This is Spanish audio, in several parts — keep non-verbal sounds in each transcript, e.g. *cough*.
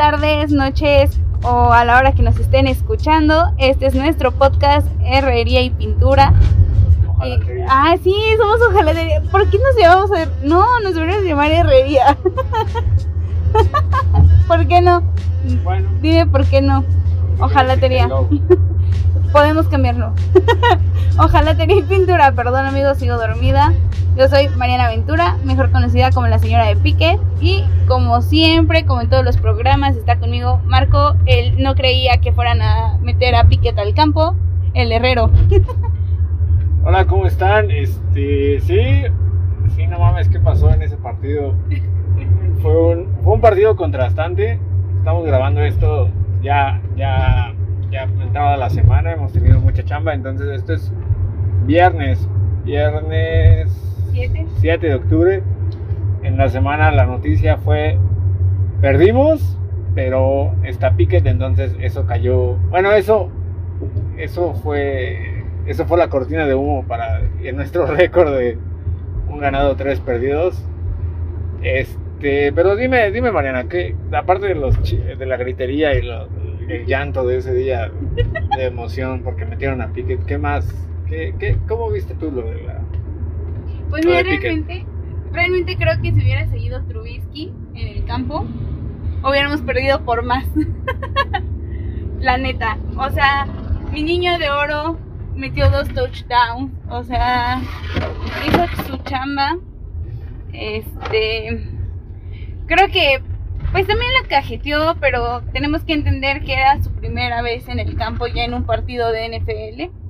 tardes, noches o a la hora que nos estén escuchando. Este es nuestro podcast Herrería y Pintura. Ojalatería. ah, sí, somos hojalatería. ¿Por qué nos llamamos her- No, nos deberíamos llamar Herrería. *laughs* ¿Por qué no? Bueno, Dime por qué no. Hojalatería. *laughs* Podemos cambiarlo. *laughs* Ojalá tenéis pintura. Perdón amigos, sigo dormida. Yo soy Mariana Ventura, mejor conocida como la señora de Pique. Y como siempre, como en todos los programas, está conmigo Marco. Él no creía que fueran a meter a Piquet al campo. El herrero. *laughs* Hola, ¿cómo están? Este, sí, sí, no mames, ¿qué pasó en ese partido? *laughs* Fue un, fue un partido contrastante. Estamos grabando esto ya, ya, ya entrada la semana. Hemos tenido mucha chamba, entonces esto es viernes, viernes ¿Siete? 7 de octubre. En la semana la noticia fue perdimos, pero está Piquet, entonces eso cayó. Bueno, eso eso fue eso fue la cortina de humo para en nuestro *laughs* récord de un ganado, tres perdidos. Este, pero dime, dime Mariana, que aparte de los de la gritería y lo- el llanto de ese día de emoción porque metieron a Piquet, ¿qué más? ¿Qué, qué, ¿Cómo viste tú lo de la Pues mira, realmente, realmente creo que si hubiera seguido Trubisky en el campo, hubiéramos perdido por más. *laughs* La neta. O sea, mi niño de oro metió dos touchdowns. O sea, hizo su chamba. Este. Creo que. Pues también la cajeteó, pero tenemos que entender que era su primera vez en el campo ya en un partido de NFL.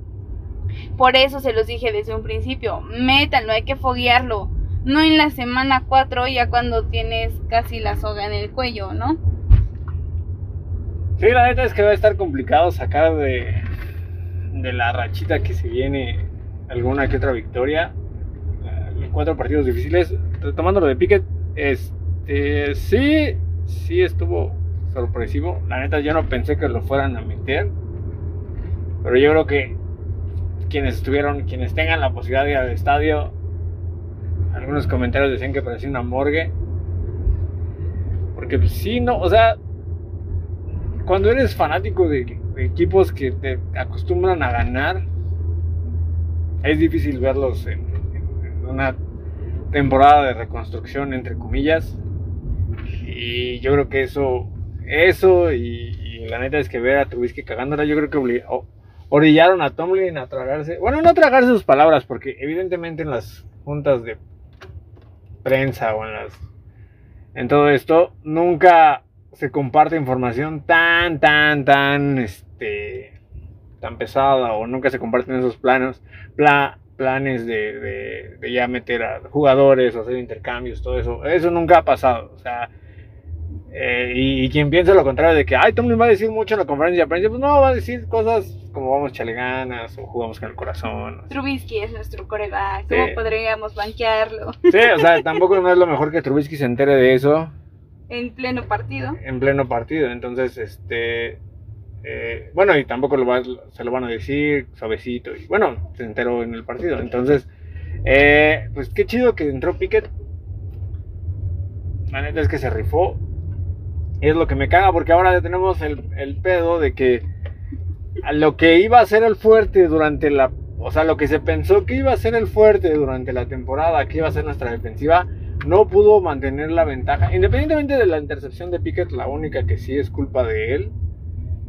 Por eso se los dije desde un principio, métanlo, hay que foguearlo. No en la semana 4 ya cuando tienes casi la soga en el cuello, ¿no? Sí, la neta es que va a estar complicado sacar de, la rachita que se viene alguna que otra victoria. Eh, Cuatro partidos difíciles. Retomando lo de Piquet, este, sí, sí estuvo sorpresivo. La neta yo no pensé que lo fueran a meter. Pero yo creo que quienes estuvieron, quienes tengan la posibilidad de ir al estadio, algunos comentarios decían que parecía una morgue. Porque pues, sí, no, o sea, cuando eres fanático de, equipos que te acostumbran a ganar, es difícil verlos en una temporada de reconstrucción, entre comillas. Y yo creo que eso, eso y, la neta es que ver a Trubisky cagándola, yo creo que orillaron a Tomlin a tragarse, bueno, no tragarse sus palabras, porque evidentemente en las juntas de prensa o en las en todo esto nunca se comparte información tan tan tan este tan pesada o nunca se comparten esos planos pla- planes de, de- de ya meter a jugadores o hacer intercambios todo eso. Eso nunca ha pasado o sea eh, y, y quien piensa lo contrario de que ay Tomlin va a decir mucho en la conferencia de prensa pues no va a decir cosas como vamos chale ganas o jugamos con el corazón Trubisky es nuestro coreback, Sí. ¿cómo podríamos banquearlo sí o sea tampoco no es lo mejor que Trubisky se entere de eso en pleno partido? en pleno partido. Entonces, este. eh, bueno, y tampoco lo va- se lo van a decir suavecito. Y bueno, se enteró en el partido. Entonces, eh, pues qué chido que entró Piquet. La neta es que se rifó. Es lo que me caga porque ahora tenemos el, el pedo de que lo que iba a ser el fuerte durante la. O sea, lo que se pensó que iba a ser el fuerte durante la temporada, que iba a ser nuestra defensiva, no pudo mantener la ventaja. Independientemente de la intercepción de Pickett, la única que sí es culpa de él,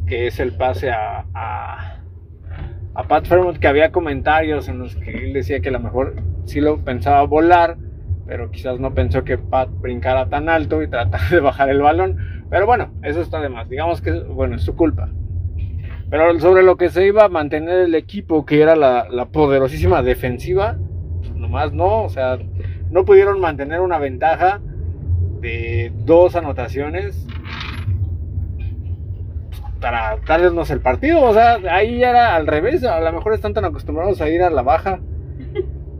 que es el pase a, a, a Pat Fairmont, que había comentarios en los que él decía que a lo mejor sí lo pensaba volar, pero quizás no pensó que Pat brincara tan alto y tratara de bajar el balón. Pero bueno, eso está de más. Digamos que, bueno, es su culpa. Pero sobre lo que se iba a mantener el equipo, que era la, la poderosísima defensiva, pues nomás no, o sea, no pudieron mantener una ventaja de dos anotaciones para darles el partido. O sea, ahí era al revés. A lo mejor están tan acostumbrados a ir a la baja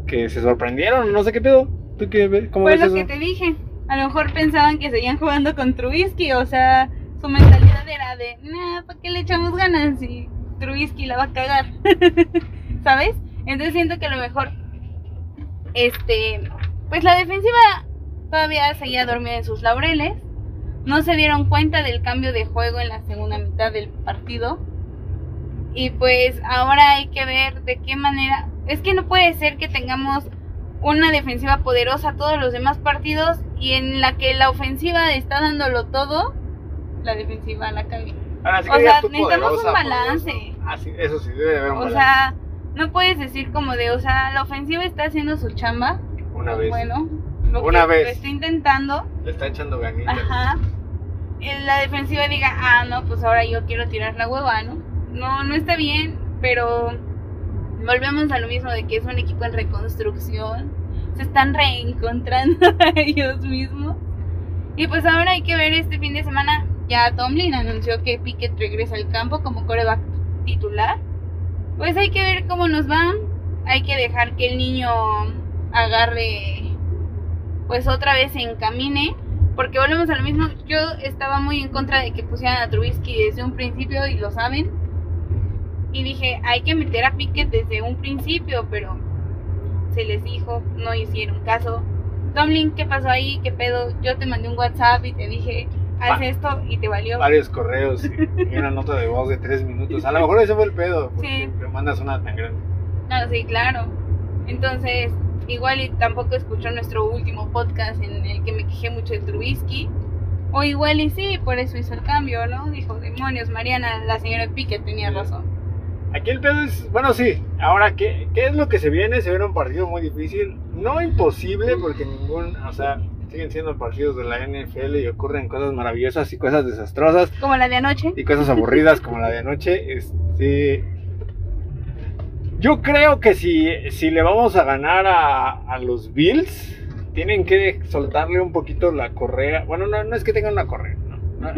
que se sorprendieron. No sé qué pedo. ¿Tú qué ves? ¿Cómo Fue ves lo eso? que te dije. A lo mejor pensaban que seguían jugando con Trubisky, o sea, su mentalidad era de, nah, ¿para qué le echamos ganas? Y Trubisky la va a cagar. *laughs* ¿Sabes? Entonces siento que a lo mejor, este, pues la defensiva todavía seguía dormida en sus laureles, no se dieron cuenta del cambio de juego en la segunda mitad del partido. Y pues ahora hay que ver de qué manera. Es que no puede ser que tengamos una defensiva poderosa todos los demás partidos y en la que la ofensiva está dándolo todo, la defensiva la sí O sea, necesitamos un balance. Ah, sí, eso sí, debe haber un O balance. sea, no puedes decir como de, o sea, la ofensiva está haciendo su chamba. Una vez. Bueno, lo Una que vez. lo está intentando. Le está echando ganitas. Ajá. La defensiva diga, ah, no, pues ahora yo quiero tirar la hueva, ¿no? No, no está bien, pero volvemos a lo mismo de que es un equipo en reconstrucción. Se están reencontrando a *laughs* ellos mismos. Y pues ahora hay que ver este fin de semana. Ya Tomlin anunció que Pickett regresa al campo como coreback titular. Pues hay que ver cómo nos va. Hay que dejar que el niño agarre, pues otra vez se encamine. Porque volvemos a lo mismo. Yo estaba muy en contra de que pusieran a Trubisky desde un principio y lo saben. Y dije, hay que meter a Pickett desde un principio, pero se les dijo, no hicieron caso. Tomlin, ¿qué pasó ahí? ¿Qué pedo? Yo te mandé un WhatsApp y te dije, haz Va- esto y te valió. Varios correos y, una nota de voz de tres minutos. A lo mejor ese fue el pedo. Porque Sí. mandas una tan grande. No, sí, claro. Entonces, igual y tampoco escuchó nuestro último podcast en el que me quejé mucho de Trubisky. O igual y sí, por eso hizo el cambio, ¿no? Dijo, demonios, Mariana, la señora Piquet tenía razón. Aquí el pedo es, bueno, sí. Ahora, ¿qué, ¿qué es lo que se viene? Se viene un partido muy difícil. No imposible, porque ningún, o sea, siguen siendo partidos de la NFL y ocurren cosas maravillosas y cosas desastrosas Como la de anoche. y cosas aburridas como la de anoche. Este, yo creo que si, si le vamos a ganar a, a los Bills, tienen que soltarle un poquito la correa. Bueno, no, no es que tengan una correa, no,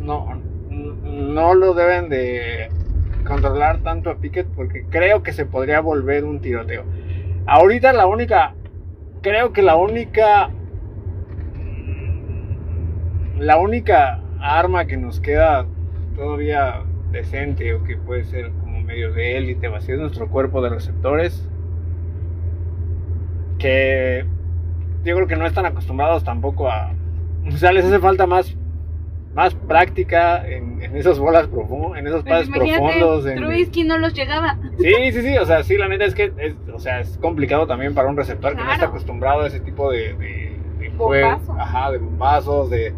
no, *laughs* no, no lo deben de controlar tanto a Pickett porque creo que se podría volver un tiroteo. Ahorita la única, creo que la única, la única arma que nos queda todavía decente o que puede ser como medio de élite o así es nuestro cuerpo de receptores que yo creo que no están acostumbrados tampoco a o sea les hace falta más más práctica en, en esas bolas profundas en esos Pues pases profundos en- Trubisky no los llegaba. Sí, sí, sí, o sea, sí, la neta es que es, o sea, es complicado también para un receptor que no está acostumbrado a ese tipo de, de, de. Ajá, de bombazos, de...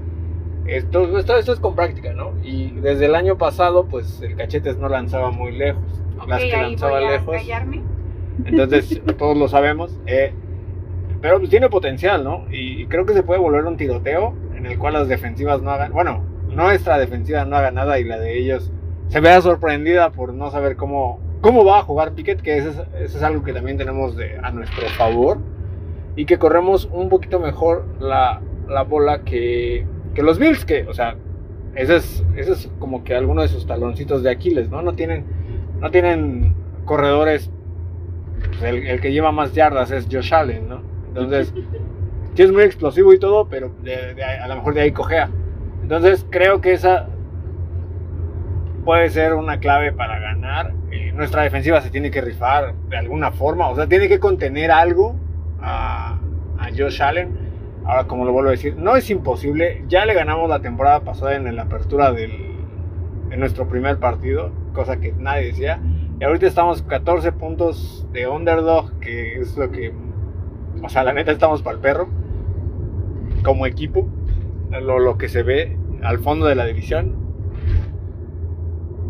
Esto, esto, esto es con práctica, ¿no? Y desde el año pasado, pues el cachetes no lanzaba muy lejos. Las que ahí lanzaba voy a lejos, callarme. entonces *laughs* todos lo sabemos. eh, pero pues tiene potencial, ¿no? Y, y creo que se puede volver un tiroteo en el cual las defensivas no hagan... Bueno, nuestra defensiva no haga nada y la de ellos se vea sorprendida por no saber cómo, cómo va a jugar Pickett, que eso es, algo que también tenemos a nuestro favor. Y que corremos un poquito mejor la, la bola que, que los Bills, que, o sea, ese es, ese es como que alguno de sus taloncitos de Aquiles, ¿no? No tienen, no tienen corredores. pues, el, el que lleva más yardas es Josh Allen, ¿no? Entonces, *laughs* sí es muy explosivo y todo, pero de- de a lo mejor de ahí cojea. Entonces, creo que esa puede ser una clave para ganar. Eh, nuestra defensiva se tiene que rifar de alguna forma, o sea, tiene que contener algo a, a Josh Allen. Ahora, como lo vuelvo a decir, no es imposible. Ya le ganamos la temporada pasada en la apertura del, de nuestro primer partido, cosa que nadie decía. Y ahorita estamos 14 puntos de underdog, que es lo que, o sea, la neta estamos para el perro, como equipo, lo, que se ve al fondo de la división.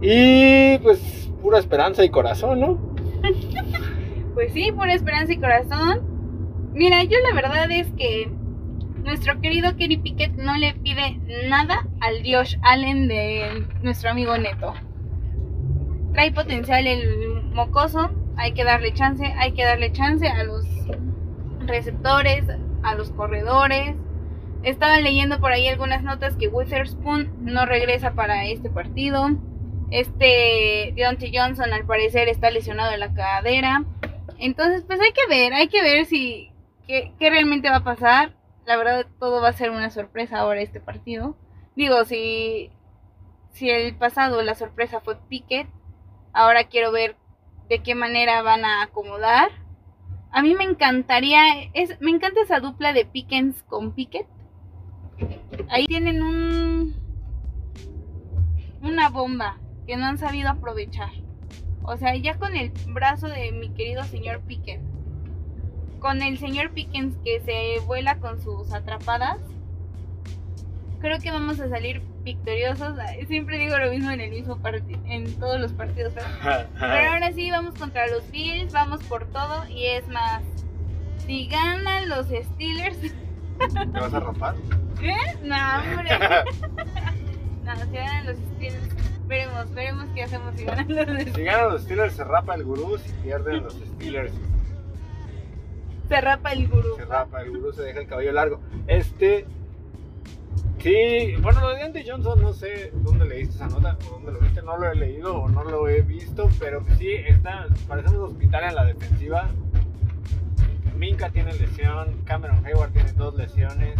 Y pues pura esperanza y corazón, ¿no? *laughs* Pues sí, por esperanza y corazón. Mira, yo la verdad es que nuestro querido Kenny Pickett no le pide nada al Josh Allen de nuestro amigo Neto. Trae potencial el mocoso, hay que darle chance, hay que darle chance a los receptores, a los corredores. Estaba leyendo por ahí algunas notas que Witherspoon no regresa para este partido. Este Deontay Johnson al parecer está lesionado de la cadera. Entonces, pues hay que ver, hay que ver si qué, realmente va a pasar. La verdad, todo va a ser una sorpresa ahora este partido. Digo, si, si el pasado la sorpresa fue Pickett, ahora quiero ver de qué manera van a acomodar. A mí me encantaría, me encanta esa dupla de Pickens con Pickett. Ahí tienen un una bomba que no han sabido aprovechar. O sea, ya con el brazo de mi querido señor Pickens, con el señor Pickens que se vuela con sus atrapadas, creo que vamos a salir victoriosos. Siempre digo lo mismo en el mismo partido, en todos los partidos. *laughs* Pero ahora sí vamos contra los Bills, vamos por todo y es más, si ganan los Steelers. *laughs* ¿Te vas a rapar? ¿Qué? No, hombre. *laughs* no, si ganan los Steelers. Veremos, veremos qué hacemos si ganan los Steelers. Si ganan los Steelers se rapa el gurú, si pierden los Steelers se rapa el gurú. Se rapa el gurú, se deja el cabello largo. Este, Sí, bueno, lo de Dante Johnson, no sé dónde leíste esa nota o dónde lo viste, no lo he leído o no lo he visto, pero sí, está, parecemos hospital en la defensiva. Minka tiene lesión, Cameron Hayward tiene dos lesiones.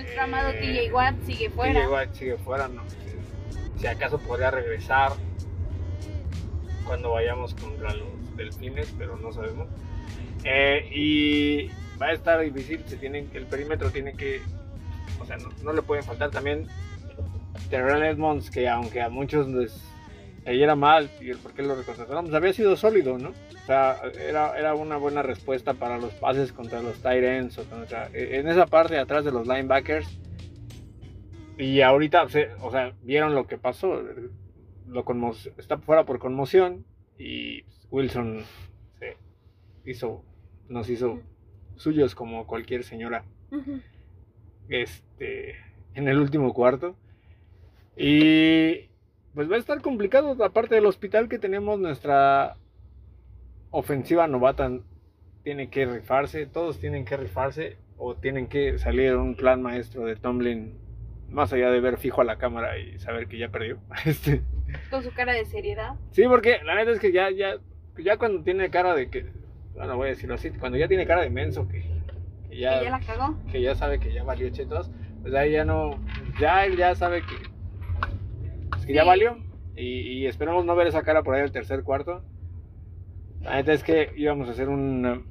Nuestro amado TJ Watt sigue fuera. TJ Watt sigue fuera, no Si acaso podría regresar cuando vayamos contra los delfines, pero no sabemos. Eh, y va a estar difícil, se tienen, el perímetro tiene que o sea, no, le pueden faltar también Terrell Edmonds, que aunque a muchos les era mal y el por qué lo recontrataron, había sido sólido, ¿no? O sea, era, era una buena respuesta para los pases contra los tight ends o contra, e, en esa parte de atrás de los linebackers. Y ahorita, o sea, vieron lo que pasó. Lo está fuera por conmoción y Wilson se hizo, nos hizo suyos como cualquier señora este, en el último cuarto. Y pues va a estar complicado, aparte del hospital que tenemos, nuestra ofensiva novata tiene que rifarse, todos tienen que rifarse o tienen que salir un plan maestro de Tomlin, más allá de ver fijo a la cámara y saber que ya perdió. *laughs* Este. Con su cara de seriedad. Sí, porque la neta es que ya, ya, ya cuando tiene cara de que, bueno, voy a decirlo así, cuando ya tiene cara de menso que que ya, la cagó. Que ya sabe que ya valió chetos, pues ahí ya no, ya él ya sabe que, que ya valió. Y, esperamos no ver esa cara por ahí el tercer cuarto. La neta es que íbamos a hacer un,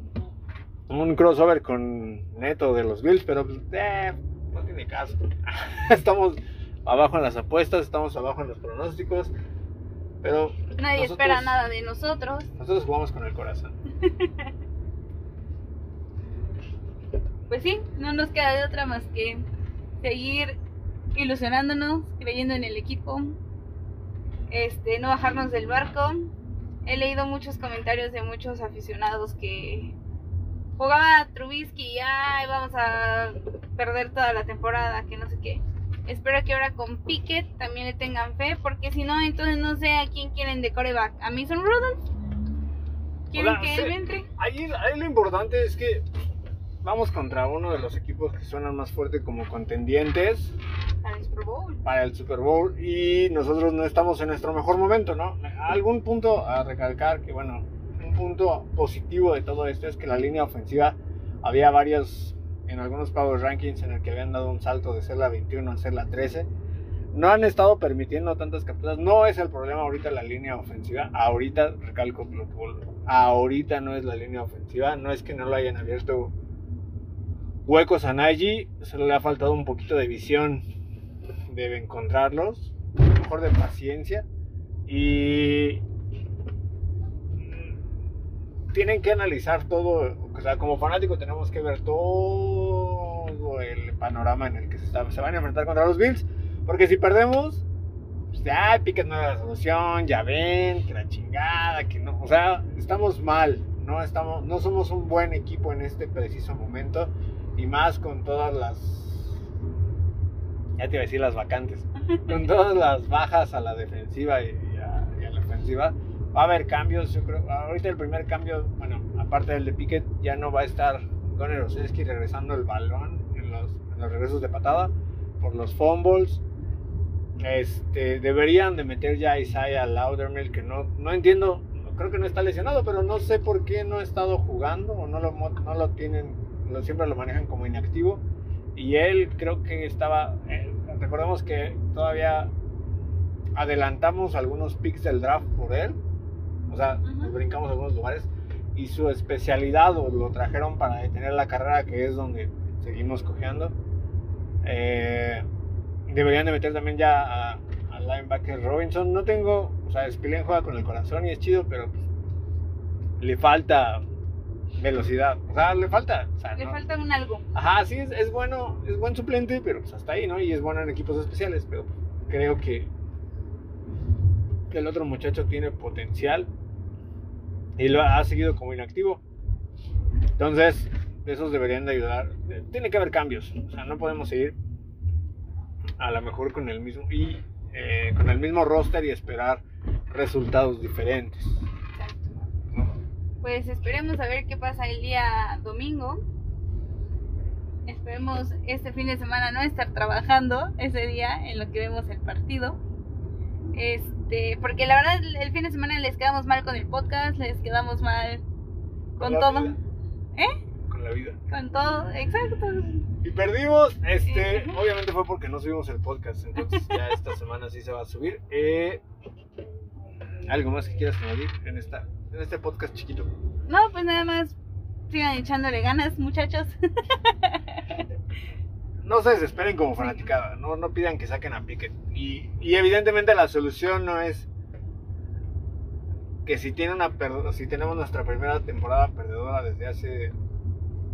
un crossover con Neto de los Bills, pero pues, eh, no tiene caso. *laughs* estamos abajo en las apuestas, estamos abajo en los pronósticos. Pero nadie espera nada de nosotros. Nosotros jugamos con el corazón. *laughs* pues sí, no nos queda de otra más que seguir ilusionándonos, creyendo en el equipo, este, no bajarnos del barco. He leído muchos comentarios de muchos aficionados que jugaba Trubisky y ya vamos a perder toda la temporada, que no sé qué. Espero que ahora con Pickett también le tengan fe, porque si no, entonces no sé a quién quieren de coreback. ¿A Mason Rudolph? ¿Quieren que él entre? ahí lo importante es que vamos contra uno de los equipos que suenan más fuerte como contendientes para el Super Bowl. Para el Super Bowl y nosotros no estamos en nuestro mejor momento, ¿no? Algún punto a recalcar que, bueno, un punto positivo de todo esto es que la línea ofensiva había varios, en algunos Power Rankings en el que habían dado un salto de ser la 21 a ser la 13. No han estado permitiendo tantas capturas. No es el problema ahorita la línea ofensiva. Ahorita, recalco, ahorita no es la línea ofensiva. No es que no lo hayan abierto huecos a Nagy, solo le ha faltado un poquito de visión, debe encontrarlos, mejor de paciencia y tienen que analizar todo, o sea, como fanático tenemos que ver todo el panorama en el que se, se van a enfrentar contra los Bills, porque si perdemos, pues ya Piquet no solución, ya ven, que la chingada, que no, o sea, estamos mal, no, estamos, no somos un buen equipo en este preciso momento y más con todas las, ya te iba a decir las vacantes, con todas las bajas a la defensiva y a, la ofensiva, va a haber cambios, yo creo, ahorita el primer cambio, bueno, aparte del de Piquet, ya no va a estar Gunnar Oseski regresando el balón en los, regresos de patada por los fumbles. Este, deberían de meter ya Isaiah Laudermill, que no, no entiendo, creo que no está lesionado, pero no sé por qué no ha estado jugando o no lo, no lo tienen siempre lo manejan como inactivo. Y él creo que estaba, eh, recordemos que todavía adelantamos algunos picks del draft por él, o sea, nos brincamos algunos lugares y su especialidad o lo trajeron para detener la carrera, que es donde seguimos cojeando. Eh, deberían de meter también ya a, al linebacker Robinson. No tengo, o sea, Spillane juega con el corazón y es chido, pero pues, le falta velocidad. O sea, le falta. o sea, Le no- falta un algo. Ajá, sí, es, es bueno, es buen suplente, pero pues hasta ahí, ¿no? Y es bueno en equipos especiales, pero creo que, el otro muchacho tiene potencial y lo ha, ha seguido como inactivo. Entonces, esos deberían de ayudar. Tiene que haber cambios, o sea, no podemos seguir a lo mejor con el mismo y eh, con el mismo roster y esperar resultados diferentes. Pues esperemos a ver qué pasa el día domingo. Esperemos este fin de semana no estar trabajando ese día en lo que vemos el partido. Este, porque la verdad el- fin de semana les quedamos mal con el podcast, les quedamos mal con todo. vida, ¿Eh? Con la vida. Con todo, exacto. Y perdimos, este, Ujú. obviamente fue porque no subimos el podcast, entonces ya esta semana sí se va a subir. Eh, ¿Algo más que quieras añadir en, esta, en este podcast chiquito? No, pues nada más sigan echándole ganas, muchachos. *laughs* No se desesperen como fanaticada, no, no pidan que saquen a Pickett. Y, y evidentemente la solución no es que si, tiene una si tenemos nuestra primera temporada perdedora desde hace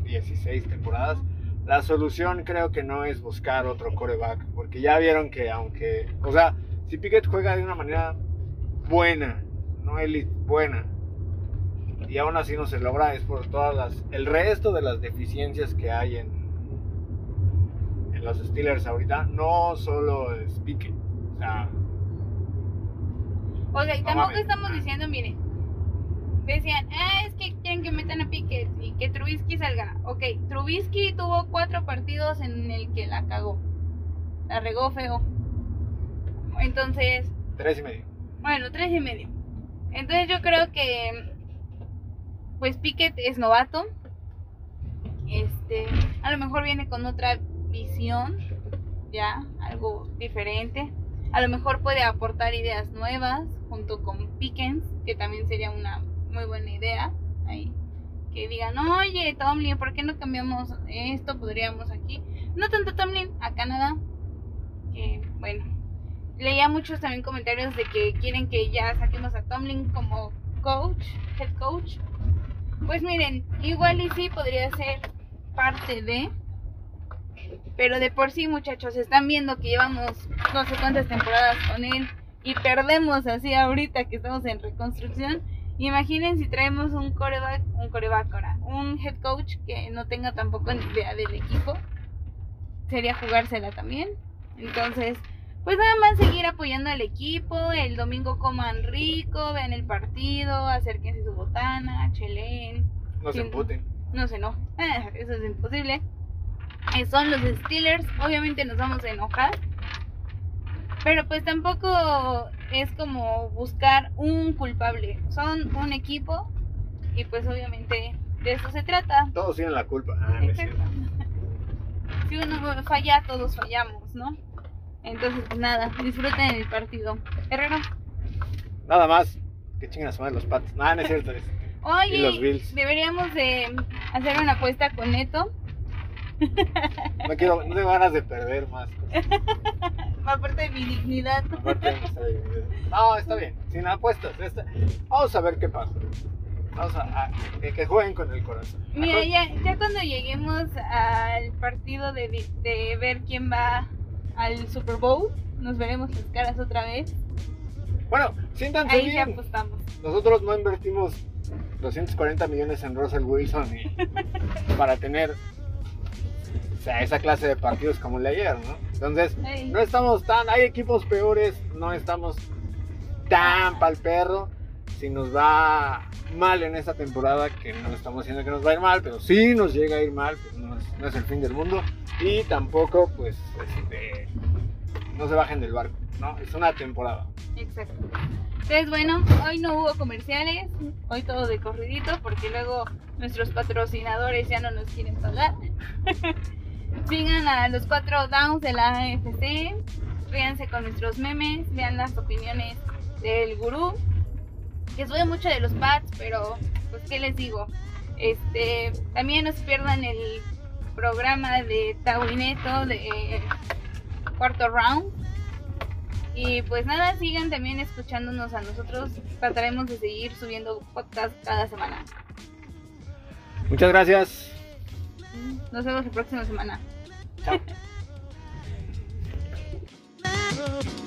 16 temporadas, la solución creo que no es buscar otro coreback, porque ya vieron que aunque, o sea, si Pickett juega de una manera buena, no elite, buena, y aún así no se logra, es por todas las, el resto de las deficiencias que hay en, en los Steelers ahorita, no solo es Pickett, o sea, O sea, y No tampoco mames. estamos diciendo, miren, decían, ah, es que quieren que metan a Pickett y que Trubisky salga. Ok, Trubisky tuvo cuatro partidos en el que la cagó. La regó feo. Entonces, tres y medio. bueno, tres y medio. Entonces yo creo que, pues Pickett es novato. Este, a lo mejor viene con otra visión, ya, algo diferente. A lo mejor puede aportar ideas nuevas junto con Pickens, que también sería una muy buena idea. Ahí. Que digan, oye, Tomlin, ¿por qué no cambiamos esto? Podríamos aquí. No tanto Tomlin, a Canadá. Que bueno. Leía muchos también comentarios de que quieren que ya saquemos a Tomlin como coach, head coach. Pues miren, igual y sí podría ser parte de. Pero de por sí, muchachos, están viendo que llevamos no sé cuántas temporadas con él y perdemos así ahorita que estamos en reconstrucción. Imaginen si traemos un coreback, un coreback ahora, un head coach que no tenga tampoco ni idea del equipo. Sería jugársela también. Entonces, pues nada más seguir apoyando al equipo. El domingo coman rico, vean el partido, acérquense su botana, chelen. No se emputen. No no. Ah, *laughs* eso es imposible. Eh, son los Steelers. Obviamente nos vamos a enojar. Pero pues tampoco es como buscar un culpable. Son un equipo. Y pues obviamente de eso se trata. Todos tienen la culpa. Ah. *laughs* Si uno falla, todos fallamos, ¿no? Entonces, pues nada, disfruten el partido. Herrero, Nada más que chinguen a su madre los patos. No, no es cierto. oye, Y los Bills. deberíamos de hacer una apuesta con Neto. No quiero, no tengo ganas de perder más. *laughs* Aparte de mi dignidad. Aparte de nuestra dignidad. No, está bien. Sin apuestas. está- Vamos a ver qué pasa. Vamos a, a- que, que jueguen con el corazón. Mira, ya, ya cuando lleguemos al partido de, de ver quién va al Super Bowl, nos veremos las caras otra vez. Bueno, siéntanse Ahí bien. apostamos. Nosotros no invertimos 240 millones en Russell Wilson y- *laughs* para tener o sea, esa clase de partidos como el de ayer, ¿no? Entonces, Ey. no estamos tan, hay equipos peores, no estamos tan pa'l perro. Si nos va mal en esta temporada, que no estamos diciendo que nos va a ir mal, pero si nos llega a ir mal, pues no es, no es el fin del mundo. Y tampoco, pues, este, no se bajen del barco, ¿no? Es una temporada. Exacto. Entonces, bueno, hoy no hubo comerciales, hoy todo de corridito, porque luego nuestros patrocinadores ya no nos quieren pagar. *laughs* Sigan a los cuatro downs de la AFC, ríanse con nuestros memes, vean las opiniones del gurú, que sube mucho de los pads, pero pues qué les digo. Este, también no se pierdan el programa de Tawineto de cuarto round. Y pues nada, sigan también escuchándonos a nosotros. Trataremos de seguir subiendo podcast cada semana. Muchas gracias. Nos vemos la próxima semana. Chao. *laughs*